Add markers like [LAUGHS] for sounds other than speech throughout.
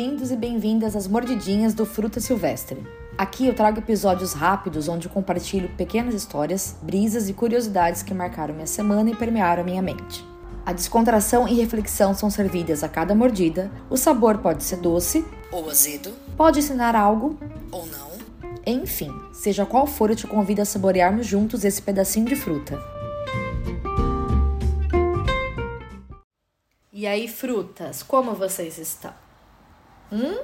bem-vindos e bem-vindas às mordidinhas do Fruta Silvestre. Aqui eu trago episódios rápidos onde eu compartilho pequenas histórias, brisas e curiosidades que marcaram minha semana e permearam minha mente. A descontração e reflexão são servidas a cada mordida. O sabor pode ser doce ou azedo, pode ensinar algo ou não. Enfim, seja qual for, eu te convido a saborearmos juntos esse pedacinho de fruta. E aí, frutas, como vocês estão? Hum?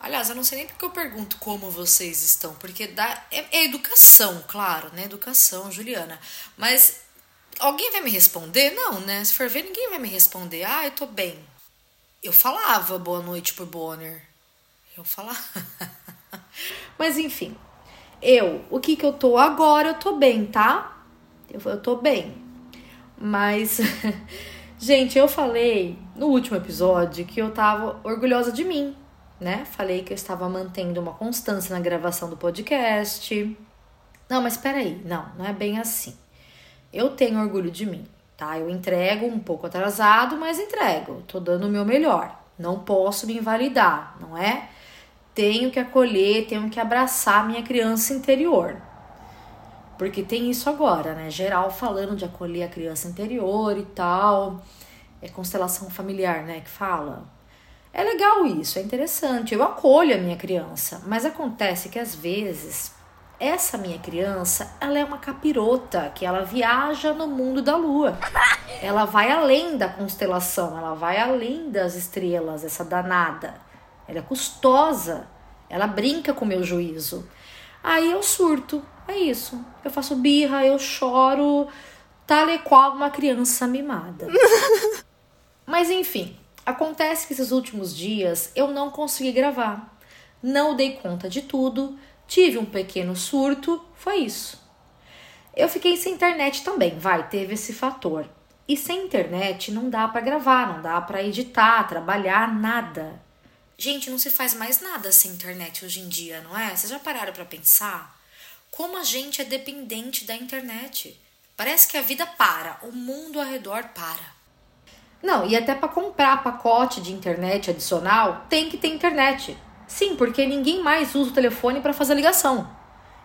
Aliás, eu não sei nem porque eu pergunto como vocês estão, porque dá, é, é educação, claro, né? Educação, Juliana. Mas alguém vai me responder? Não, né? Se for ver, ninguém vai me responder. Ah, eu tô bem. Eu falava boa noite por Bonner. Eu falava. [LAUGHS] Mas enfim, eu, o que que eu tô agora? Eu tô bem, tá? Eu, eu tô bem. Mas [LAUGHS] Gente, eu falei no último episódio que eu tava orgulhosa de mim, né? Falei que eu estava mantendo uma constância na gravação do podcast. Não, mas peraí, não, não é bem assim. Eu tenho orgulho de mim, tá? Eu entrego um pouco atrasado, mas entrego. Tô dando o meu melhor. Não posso me invalidar, não é? Tenho que acolher, tenho que abraçar minha criança interior. Porque tem isso agora, né? Geral falando de acolher a criança interior e tal. É constelação familiar, né? Que fala. É legal isso, é interessante. Eu acolho a minha criança, mas acontece que às vezes essa minha criança, ela é uma capirota, que ela viaja no mundo da lua. [LAUGHS] Ela vai além da constelação, ela vai além das estrelas, essa danada. Ela é custosa, ela brinca com o meu juízo. Aí eu surto, é isso. Eu faço birra, eu choro, tal e qual uma criança mimada. [LAUGHS] Mas enfim, acontece que esses últimos dias eu não consegui gravar. Não dei conta de tudo, tive um pequeno surto, foi isso. Eu fiquei sem internet também, vai, teve esse fator. E sem internet não dá para gravar, não dá para editar, trabalhar, nada. Gente, não se faz mais nada sem internet hoje em dia, não é? Vocês já pararam para pensar? Como a gente é dependente da internet. Parece que a vida para, o mundo ao redor para. Não, e até para comprar pacote de internet adicional, tem que ter internet. Sim, porque ninguém mais usa o telefone para fazer ligação.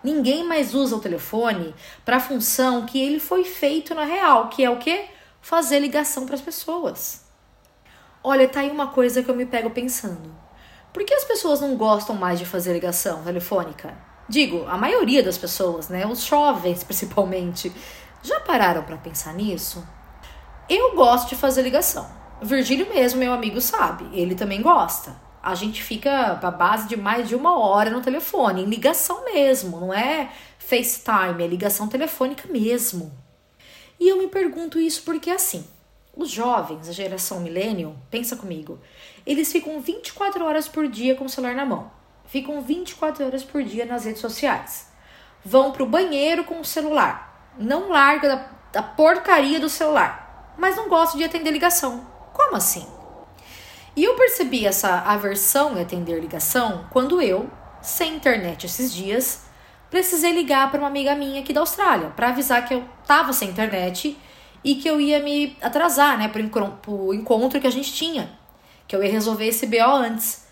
Ninguém mais usa o telefone para a função que ele foi feito na real, que é o que? Fazer ligação para as pessoas. Olha, tá aí uma coisa que eu me pego pensando. Por que as pessoas não gostam mais de fazer ligação telefônica? Digo, a maioria das pessoas, né? Os jovens [LAUGHS] principalmente. Já pararam para pensar nisso? Eu gosto de fazer ligação. Virgílio mesmo, meu amigo, sabe. Ele também gosta. A gente fica a base de mais de uma hora no telefone, em ligação mesmo, não é FaceTime, é ligação telefônica mesmo. E eu me pergunto isso porque assim, os jovens, a geração millennial, pensa comigo, eles ficam 24 horas por dia com o celular na mão ficam 24 horas por dia nas redes sociais. Vão pro banheiro com o celular. Não larga da, da porcaria do celular. Mas não gosta de atender ligação. Como assim? E eu percebi essa aversão em atender ligação quando eu, sem internet esses dias, precisei ligar para uma amiga minha aqui da Austrália para avisar que eu tava sem internet e que eu ia me atrasar, né, pro encontro que a gente tinha, que eu ia resolver esse BO antes.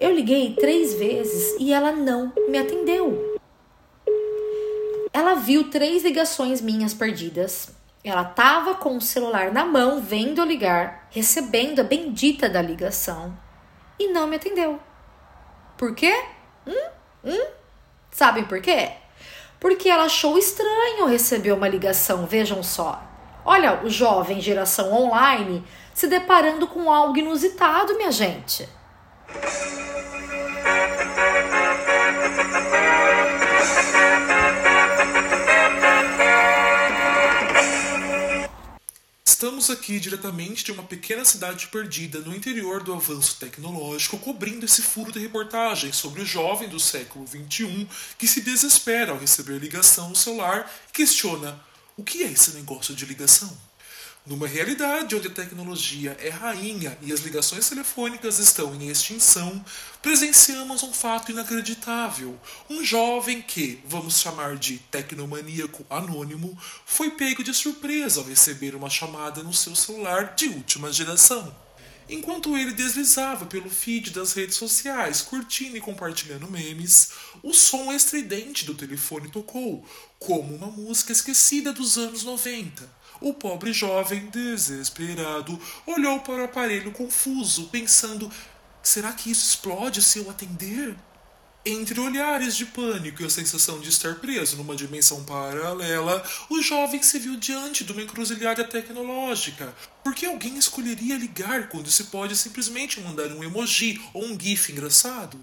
Eu liguei três vezes e ela não me atendeu. Ela viu três ligações minhas perdidas. Ela tava com o celular na mão, vendo eu ligar, recebendo a bendita da ligação e não me atendeu. Por quê? Hum? Hum? Sabem por quê? Porque ela achou estranho receber uma ligação, vejam só. Olha, o jovem geração online se deparando com algo inusitado, minha gente. Estamos aqui diretamente de uma pequena cidade perdida no interior do avanço tecnológico, cobrindo esse furo de reportagem sobre o jovem do século XXI que se desespera ao receber ligação no celular e questiona: o que é esse negócio de ligação? Numa realidade onde a tecnologia é rainha e as ligações telefônicas estão em extinção, presenciamos um fato inacreditável. Um jovem que, vamos chamar de tecnomaníaco anônimo, foi pego de surpresa ao receber uma chamada no seu celular de última geração. Enquanto ele deslizava pelo feed das redes sociais, curtindo e compartilhando memes, o som estridente do telefone tocou, como uma música esquecida dos anos 90. O pobre jovem, desesperado, olhou para o aparelho confuso, pensando: será que isso explode se eu atender? Entre olhares de pânico e a sensação de estar preso numa dimensão paralela, o jovem se viu diante de uma encruzilhada tecnológica. Por que alguém escolheria ligar quando se pode simplesmente mandar um emoji ou um GIF engraçado?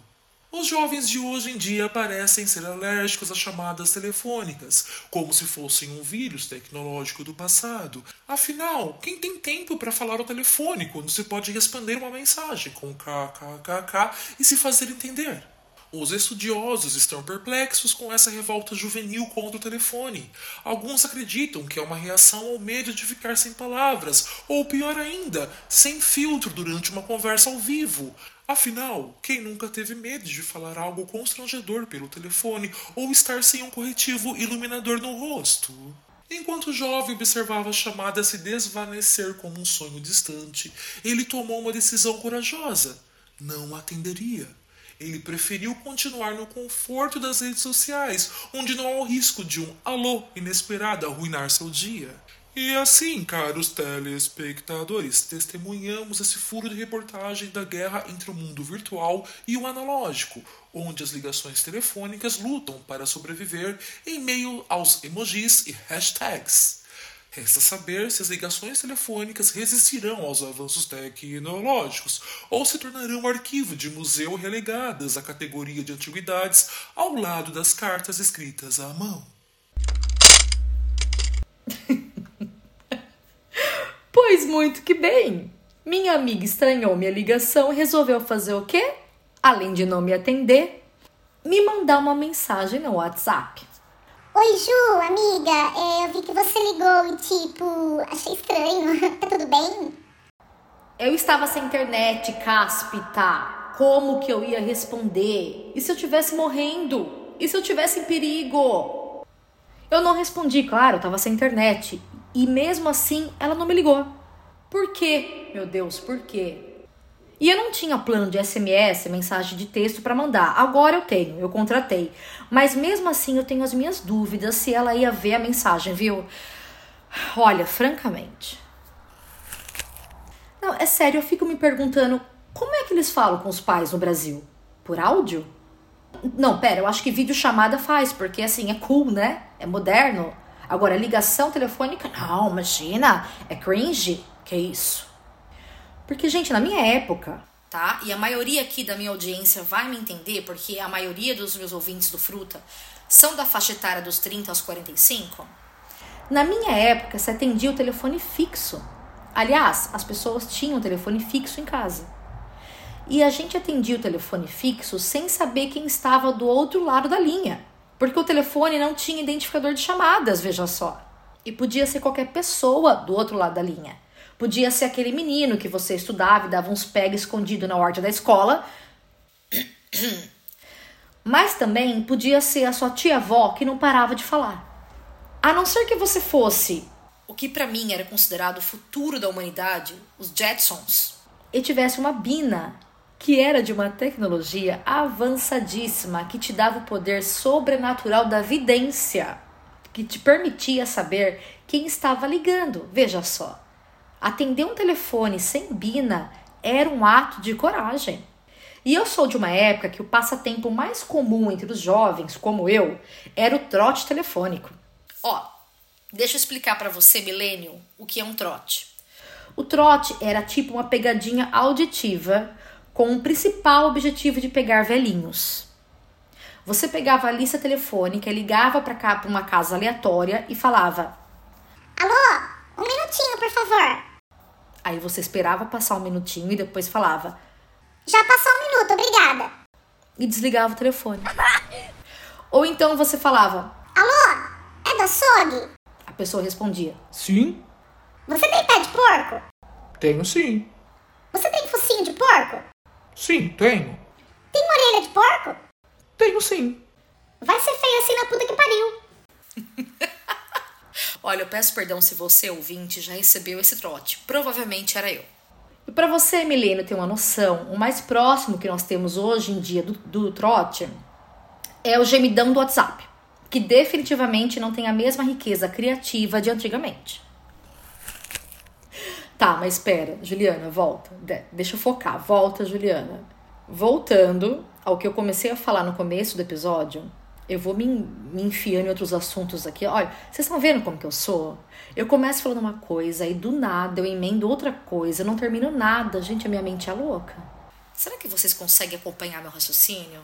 Os jovens de hoje em dia parecem ser alérgicos a chamadas telefônicas, como se fossem um vírus tecnológico do passado. Afinal, quem tem tempo para falar ao telefone quando se pode responder uma mensagem com kkkk e se fazer entender? Os estudiosos estão perplexos com essa revolta juvenil contra o telefone. Alguns acreditam que é uma reação ao medo de ficar sem palavras, ou pior ainda, sem filtro durante uma conversa ao vivo. Afinal, quem nunca teve medo de falar algo constrangedor pelo telefone ou estar sem um corretivo iluminador no rosto? Enquanto o jovem observava a chamada se desvanecer como um sonho distante, ele tomou uma decisão corajosa. Não atenderia. Ele preferiu continuar no conforto das redes sociais, onde não há o risco de um alô inesperado arruinar seu dia. E assim, caros telespectadores, testemunhamos esse furo de reportagem da guerra entre o mundo virtual e o analógico, onde as ligações telefônicas lutam para sobreviver em meio aos emojis e hashtags. Resta saber se as ligações telefônicas resistirão aos avanços tecnológicos ou se tornarão arquivo de museu relegadas à categoria de antiguidades ao lado das cartas escritas à mão. [LAUGHS] pois muito que bem. Minha amiga estranhou minha ligação e resolveu fazer o quê? Além de não me atender, me mandar uma mensagem no WhatsApp. Oi, Ju, amiga, é, eu vi que você ligou e, tipo, achei estranho. [LAUGHS] tá tudo bem? Eu estava sem internet, cáspita. Como que eu ia responder? E se eu tivesse morrendo? E se eu tivesse em perigo? Eu não respondi, claro, eu tava sem internet. E mesmo assim, ela não me ligou. Por quê? Meu Deus, por quê? E eu não tinha plano de SMS, mensagem de texto para mandar. Agora eu tenho, eu contratei. Mas mesmo assim eu tenho as minhas dúvidas se ela ia ver a mensagem, viu? Olha, francamente. Não, é sério, eu fico me perguntando como é que eles falam com os pais no Brasil? Por áudio? Não, pera, eu acho que vídeo chamada faz, porque assim é cool, né? É moderno. Agora, ligação telefônica, não, imagina, é cringe. Que isso? Porque, gente, na minha época, tá? E a maioria aqui da minha audiência vai me entender, porque a maioria dos meus ouvintes do Fruta são da faixa etária dos 30 aos 45. Na minha época, se atendia o telefone fixo. Aliás, as pessoas tinham telefone fixo em casa. E a gente atendia o telefone fixo sem saber quem estava do outro lado da linha, porque o telefone não tinha identificador de chamadas, veja só. E podia ser qualquer pessoa do outro lado da linha. Podia ser aquele menino que você estudava e dava uns pega escondido na horta da escola. Mas também podia ser a sua tia-avó que não parava de falar. A não ser que você fosse o que para mim era considerado o futuro da humanidade, os Jetsons, e tivesse uma bina que era de uma tecnologia avançadíssima que te dava o poder sobrenatural da vidência, que te permitia saber quem estava ligando. Veja só. Atender um telefone sem bina era um ato de coragem. E eu sou de uma época que o passatempo mais comum entre os jovens, como eu, era o trote telefônico. Ó, deixa eu explicar para você, milênio, o que é um trote. O trote era tipo uma pegadinha auditiva com o principal objetivo de pegar velhinhos. Você pegava a lista telefônica, ligava para cá para uma casa aleatória e falava: Alô, um minutinho, por favor. Aí você esperava passar um minutinho e depois falava: Já passou um minuto, obrigada. E desligava o telefone. [LAUGHS] Ou então você falava: Alô, é da açougue? A pessoa respondia: Sim. Você tem pé de porco? Tenho sim. Você tem focinho de porco? Sim, tenho. Tem uma orelha de porco? Tenho sim. Vai ser feio assim na puta que pariu. [LAUGHS] Olha, eu peço perdão se você, ouvinte, já recebeu esse trote. Provavelmente era eu. E para você, Milena, ter uma noção, o mais próximo que nós temos hoje em dia do, do trote é o gemidão do WhatsApp, que definitivamente não tem a mesma riqueza criativa de antigamente. Tá, mas espera, Juliana, volta. deixa eu focar. Volta, Juliana. Voltando ao que eu comecei a falar no começo do episódio, eu vou me, me enfiando em outros assuntos aqui. Olha, vocês estão vendo como que eu sou? Eu começo falando uma coisa e do nada eu emendo outra coisa, eu não termino nada. Gente, a minha mente é louca. Será que vocês conseguem acompanhar meu raciocínio?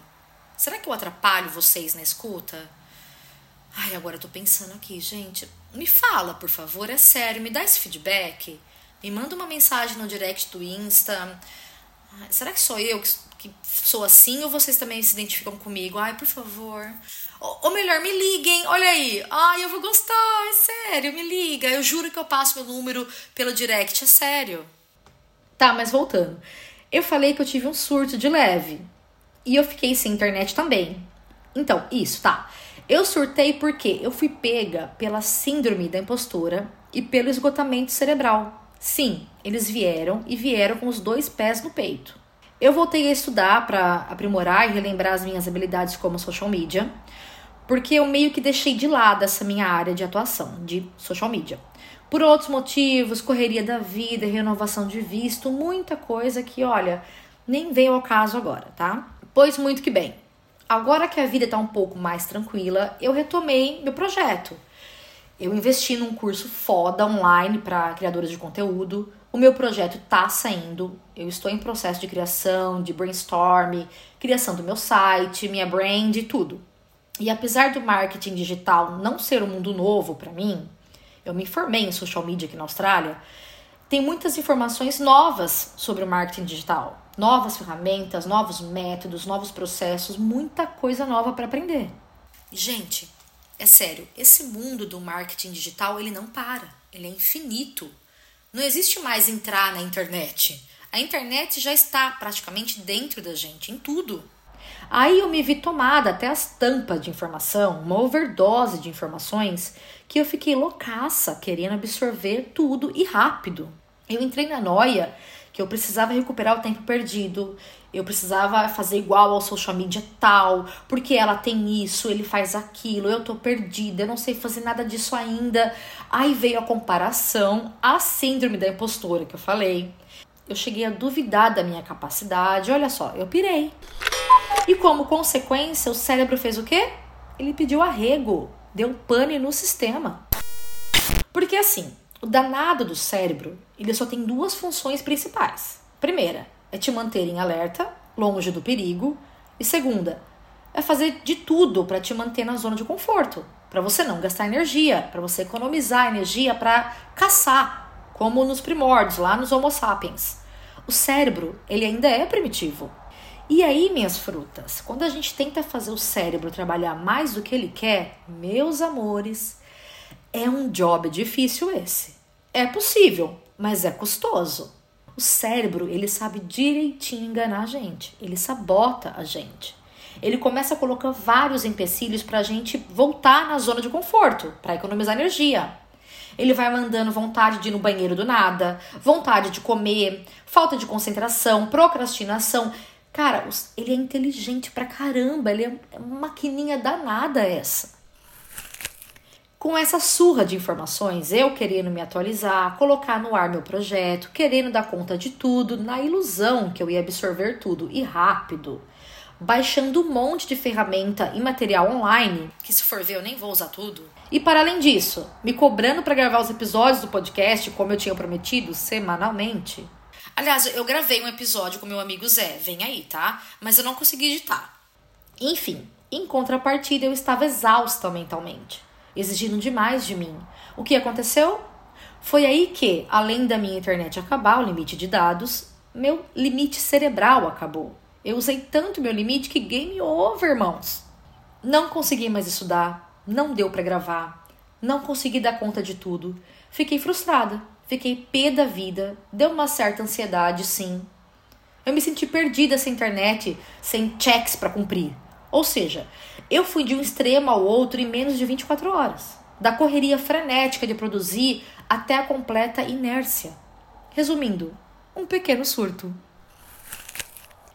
Será que eu atrapalho vocês na escuta? Ai, agora eu tô pensando aqui, gente. Me fala, por favor, é sério, me dá esse feedback. Me manda uma mensagem no direct do Insta. Será que sou eu que, que sou assim ou vocês também se identificam comigo? Ai, por favor. Ou, melhor, me liguem, olha aí. Ai, eu vou gostar, é sério, me liga. Eu juro que eu passo meu número pelo direct, é sério. Tá, mas voltando. Eu falei que eu tive um surto de leve. E eu fiquei sem internet também. Então, isso, tá. Eu surtei porque eu fui pega pela síndrome da impostora e pelo esgotamento cerebral. Sim, eles vieram e vieram com os dois pés no peito. Eu voltei a estudar para aprimorar e relembrar as minhas habilidades como social media, porque eu meio que deixei de lado essa minha área de atuação, de social media. Por outros motivos, correria da vida, renovação de visto, muita coisa que, olha, nem veio ao caso agora, tá? Pois muito que bem. Agora que a vida está um pouco mais tranquila, eu retomei meu projeto eu investi num curso foda online para criadores de conteúdo. O meu projeto tá saindo. Eu estou em processo de criação, de brainstorm, criação do meu site, minha brand tudo. E apesar do marketing digital não ser um mundo novo para mim, eu me formei em social media aqui na Austrália. Tem muitas informações novas sobre o marketing digital, novas ferramentas, novos métodos, novos processos, muita coisa nova para aprender. Gente, é sério, esse mundo do marketing digital, ele não para, ele é infinito. Não existe mais entrar na internet. A internet já está praticamente dentro da gente, em tudo. Aí eu me vi tomada até as tampas de informação, uma overdose de informações, que eu fiquei loucaça, querendo absorver tudo e rápido. Eu entrei na noia que eu precisava recuperar o tempo perdido, eu precisava fazer igual ao social media tal, porque ela tem isso, ele faz aquilo, eu tô perdida, eu não sei fazer nada disso ainda. Aí veio a comparação, a síndrome da impostora que eu falei. Eu cheguei a duvidar da minha capacidade, olha só, eu pirei. E como consequência, o cérebro fez o quê? Ele pediu arrego, deu pane no sistema. Porque assim, o danado do cérebro, ele só tem duas funções principais. Primeira, é te manter em alerta, longe do perigo. E segunda, é fazer de tudo para te manter na zona de conforto, para você não gastar energia, para você economizar energia para caçar, como nos primórdios, lá nos Homo sapiens. O cérebro, ele ainda é primitivo. E aí, minhas frutas, quando a gente tenta fazer o cérebro trabalhar mais do que ele quer, meus amores, é um job difícil esse. É possível, mas é custoso. O cérebro, ele sabe direitinho enganar a gente, ele sabota a gente. Ele começa a colocar vários empecilhos para a gente voltar na zona de conforto, para economizar energia. Ele vai mandando vontade de ir no banheiro do nada, vontade de comer, falta de concentração, procrastinação. Cara, ele é inteligente pra caramba, ele é uma maquininha danada essa. Com essa surra de informações, eu querendo me atualizar, colocar no ar meu projeto, querendo dar conta de tudo, na ilusão que eu ia absorver tudo e rápido, baixando um monte de ferramenta e material online, que se for ver eu nem vou usar tudo. E para além disso, me cobrando para gravar os episódios do podcast como eu tinha prometido semanalmente. Aliás, eu gravei um episódio com meu amigo Zé, vem aí, tá? Mas eu não consegui editar. Enfim, em contrapartida eu estava exausta mentalmente exigindo demais de mim. O que aconteceu? Foi aí que, além da minha internet acabar, o limite de dados, meu limite cerebral acabou. Eu usei tanto meu limite que game over, irmãos. Não consegui mais estudar, não deu para gravar, não consegui dar conta de tudo. Fiquei frustrada, fiquei pé da vida, deu uma certa ansiedade, sim. Eu me senti perdida sem internet, sem checks para cumprir. Ou seja, eu fui de um extremo ao outro em menos de 24 horas, da correria frenética de produzir até a completa inércia. Resumindo, um pequeno surto.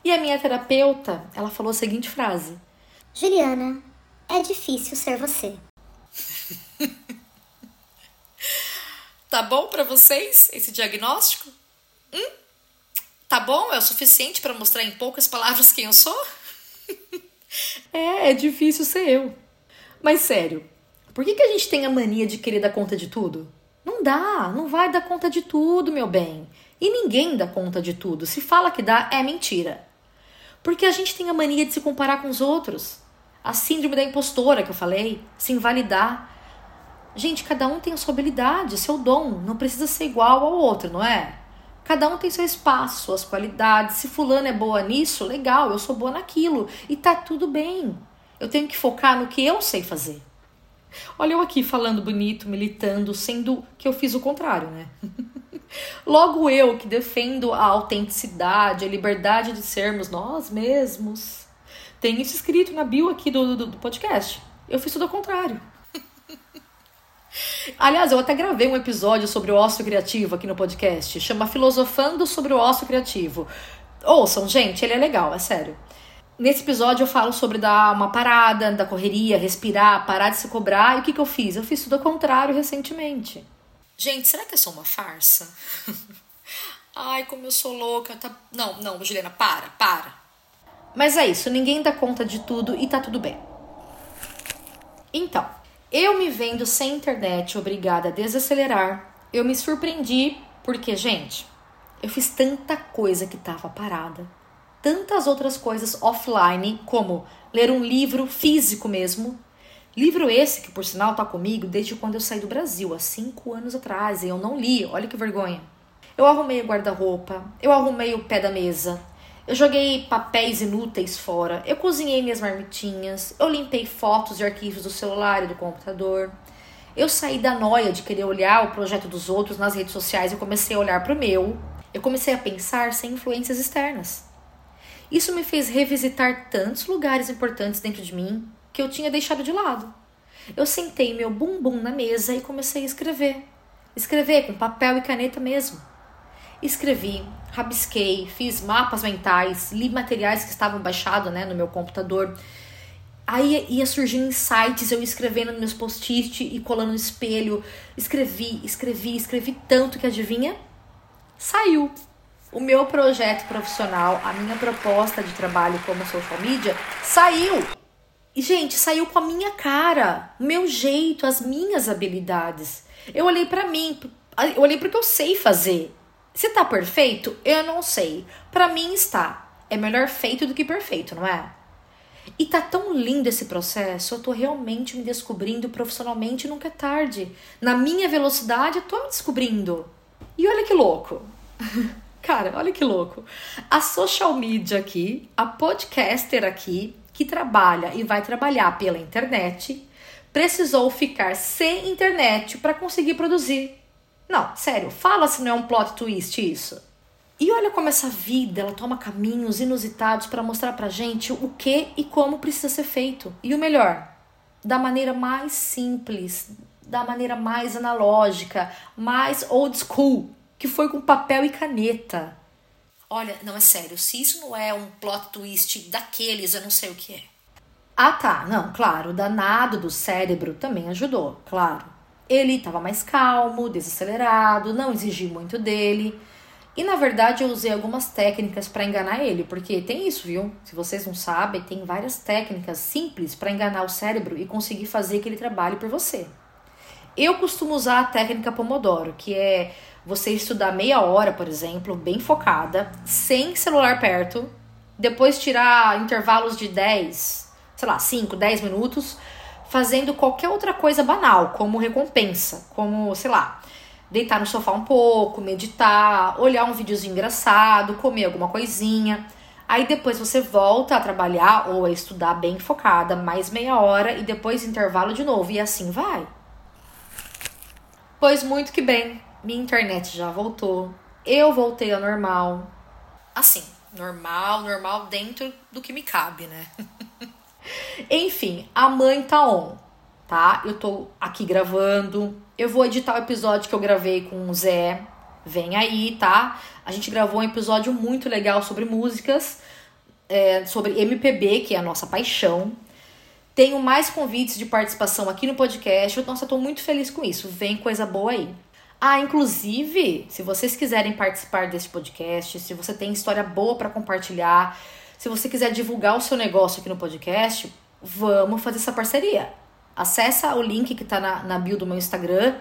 E a minha terapeuta, ela falou a seguinte frase: Juliana, é difícil ser você. [LAUGHS] tá bom para vocês esse diagnóstico? Hum? Tá bom? É o suficiente para mostrar em poucas palavras quem eu sou? [LAUGHS] é, é difícil ser eu. Mas sério, por que, que a gente tem a mania de querer dar conta de tudo? Não dá, não vai dar conta de tudo, meu bem. E ninguém dá conta de tudo. Se fala que dá, é mentira. Porque a gente tem a mania de se comparar com os outros. A síndrome da impostora que eu falei, se invalidar. Gente, cada um tem a sua habilidade, seu dom, não precisa ser igual ao outro, não é? Cada um tem seu espaço, suas qualidades. Se fulano é boa nisso, legal, eu sou boa naquilo e tá tudo bem. Eu tenho que focar no que eu sei fazer. Olha eu aqui falando bonito, militando, sendo que eu fiz o contrário, né? [LAUGHS] Logo eu que defendo a autenticidade, a liberdade de sermos nós mesmos. Tem isso escrito na bio aqui do, do, do podcast. Eu fiz tudo ao contrário. Aliás, eu até gravei um episódio sobre o ócio criativo aqui no podcast. Chama Filosofando sobre o ócio criativo. Ouçam, gente, ele é legal, é sério. Nesse episódio eu falo sobre dar uma parada da correria, respirar, parar de se cobrar. E o que, que eu fiz? Eu fiz tudo ao contrário recentemente. Gente, será que é só uma farsa? [LAUGHS] Ai, como eu sou louca. Tá... Não, não, Juliana, para, para. Mas é isso, ninguém dá conta de tudo e tá tudo bem. Então, eu me vendo sem internet, obrigada a desacelerar, eu me surpreendi porque, gente, eu fiz tanta coisa que tava parada tantas outras coisas offline, como ler um livro físico mesmo. Livro esse que, por sinal, está comigo desde quando eu saí do Brasil, há cinco anos atrás, e eu não li, olha que vergonha. Eu arrumei o guarda-roupa, eu arrumei o pé da mesa, eu joguei papéis inúteis fora, eu cozinhei minhas marmitinhas, eu limpei fotos e arquivos do celular e do computador. Eu saí da noia de querer olhar o projeto dos outros nas redes sociais e comecei a olhar para o meu. Eu comecei a pensar sem influências externas. Isso me fez revisitar tantos lugares importantes dentro de mim que eu tinha deixado de lado. Eu sentei meu bumbum na mesa e comecei a escrever. Escrever com papel e caneta mesmo. Escrevi, rabisquei, fiz mapas mentais, li materiais que estavam baixados né, no meu computador. Aí ia surgindo insights, eu escrevendo nos meus post-it e colando no espelho. Escrevi, escrevi, escrevi tanto que adivinha? Saiu o meu projeto profissional, a minha proposta de trabalho como social media saiu. E, gente, saiu com a minha cara, o meu jeito, as minhas habilidades. Eu olhei para mim, eu olhei porque eu sei fazer. Se tá perfeito, eu não sei. Para mim está. É melhor feito do que perfeito, não é? E tá tão lindo esse processo, eu tô realmente me descobrindo profissionalmente, nunca é tarde. Na minha velocidade, eu tô me descobrindo. E olha que louco. [LAUGHS] Cara, olha que louco. A social media aqui, a podcaster aqui, que trabalha e vai trabalhar pela internet, precisou ficar sem internet para conseguir produzir. Não, sério, fala se não é um plot twist isso. E olha como essa vida ela toma caminhos inusitados para mostrar pra gente o que e como precisa ser feito. E o melhor, da maneira mais simples, da maneira mais analógica, mais old school que foi com papel e caneta. Olha, não é sério, se isso não é um plot twist daqueles, eu não sei o que é. Ah, tá, não, claro, o danado do cérebro também ajudou, claro. Ele estava mais calmo, desacelerado, não exigi muito dele. E na verdade eu usei algumas técnicas para enganar ele, porque tem isso, viu? Se vocês não sabem, tem várias técnicas simples para enganar o cérebro e conseguir fazer que ele trabalhe por você. Eu costumo usar a técnica Pomodoro, que é você estudar meia hora, por exemplo, bem focada, sem celular perto, depois tirar intervalos de 10, sei lá, 5, 10 minutos, fazendo qualquer outra coisa banal, como recompensa, como, sei lá, deitar no sofá um pouco, meditar, olhar um videozinho engraçado, comer alguma coisinha. Aí depois você volta a trabalhar ou a estudar bem focada, mais meia hora e depois intervalo de novo e assim vai. Pois muito que bem, minha internet já voltou, eu voltei ao normal. Assim, normal, normal dentro do que me cabe, né? [LAUGHS] Enfim, a mãe tá on, tá? Eu tô aqui gravando. Eu vou editar o episódio que eu gravei com o Zé. Vem aí, tá? A gente gravou um episódio muito legal sobre músicas, é, sobre MPB, que é a nossa paixão. Tenho mais convites de participação aqui no podcast. Nossa, eu tô muito feliz com isso. Vem coisa boa aí. Ah, inclusive, se vocês quiserem participar desse podcast, se você tem história boa para compartilhar, se você quiser divulgar o seu negócio aqui no podcast, vamos fazer essa parceria. Acessa o link que tá na, na bio do meu Instagram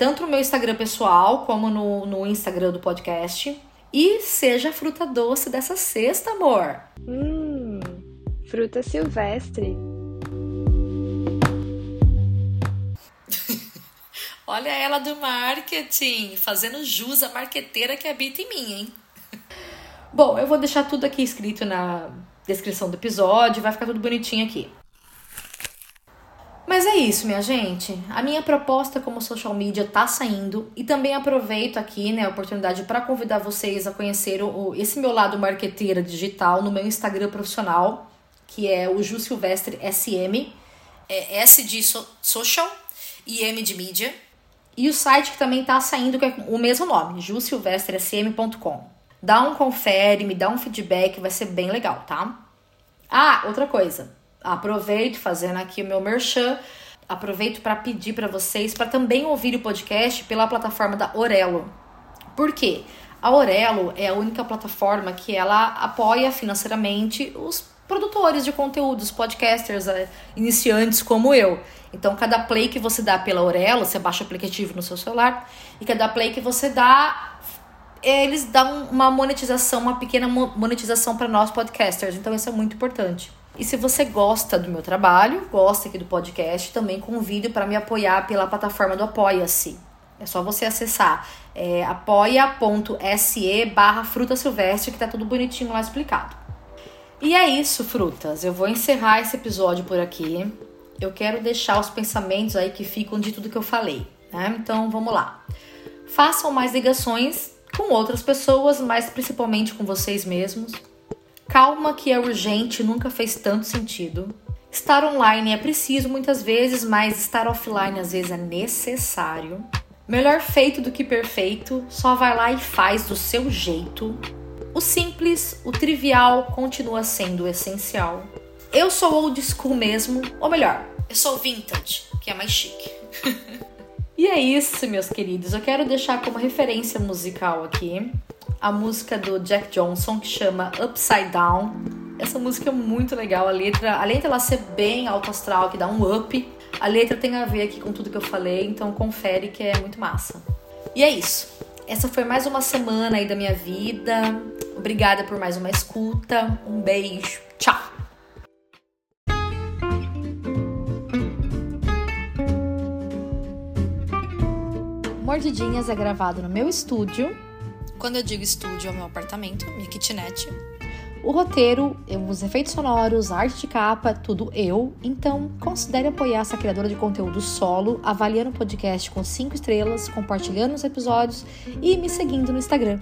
tanto no meu Instagram pessoal como no, no Instagram do podcast. E seja a fruta doce dessa cesta, amor. Hum, fruta silvestre. [LAUGHS] Olha ela do marketing, fazendo jus à marqueteira que habita em mim, hein? Bom, eu vou deixar tudo aqui escrito na descrição do episódio, vai ficar tudo bonitinho aqui. Mas é isso, minha gente. A minha proposta como social media tá saindo e também aproveito aqui, né, a oportunidade para convidar vocês a conhecer o, esse meu lado marqueteira digital no meu Instagram profissional, que é o Ju Silvestre SM, é S de so social e M de mídia. E o site que também tá saindo, que é o mesmo nome, jusilvestresm.com. Dá um confere, me dá um feedback, vai ser bem legal, tá? Ah, outra coisa aproveito fazendo aqui o meu merchan, aproveito para pedir para vocês para também ouvir o podcast pela plataforma da Orelo. Por quê? A Orelo é a única plataforma que ela apoia financeiramente os produtores de conteúdos, podcasters é, iniciantes como eu. Então, cada play que você dá pela Orelo, você baixa o aplicativo no seu celular, e cada play que você dá, eles dão uma monetização, uma pequena monetização para nós podcasters. Então, isso é muito importante. E se você gosta do meu trabalho, gosta aqui do podcast, também convido para me apoiar pela plataforma do Apoia-se. É só você acessar é, apoia.se barra fruta silvestre, que tá tudo bonitinho lá explicado. E é isso, frutas. Eu vou encerrar esse episódio por aqui. Eu quero deixar os pensamentos aí que ficam de tudo que eu falei, né? Então vamos lá. Façam mais ligações com outras pessoas, mas principalmente com vocês mesmos. Calma que é urgente nunca fez tanto sentido. Estar online é preciso muitas vezes, mas estar offline às vezes é necessário. Melhor feito do que perfeito, só vai lá e faz do seu jeito. O simples, o trivial continua sendo o essencial. Eu sou old school mesmo, ou melhor, eu sou vintage, que é mais chique. [LAUGHS] e é isso, meus queridos. Eu quero deixar como referência musical aqui a música do Jack Johnson que chama Upside Down. Essa música é muito legal, a letra, além dela ser bem alto astral, que dá um up, a letra tem a ver aqui com tudo que eu falei, então confere que é muito massa. E é isso. Essa foi mais uma semana aí da minha vida. Obrigada por mais uma escuta. Um beijo. Tchau. Mordidinhas é gravado no meu estúdio quando eu digo estúdio, é o meu apartamento, minha kitnet. O roteiro, os efeitos sonoros, a arte de capa, tudo eu. Então, considere apoiar essa criadora de conteúdo solo, avaliando o podcast com 5 estrelas, compartilhando os episódios e me seguindo no Instagram.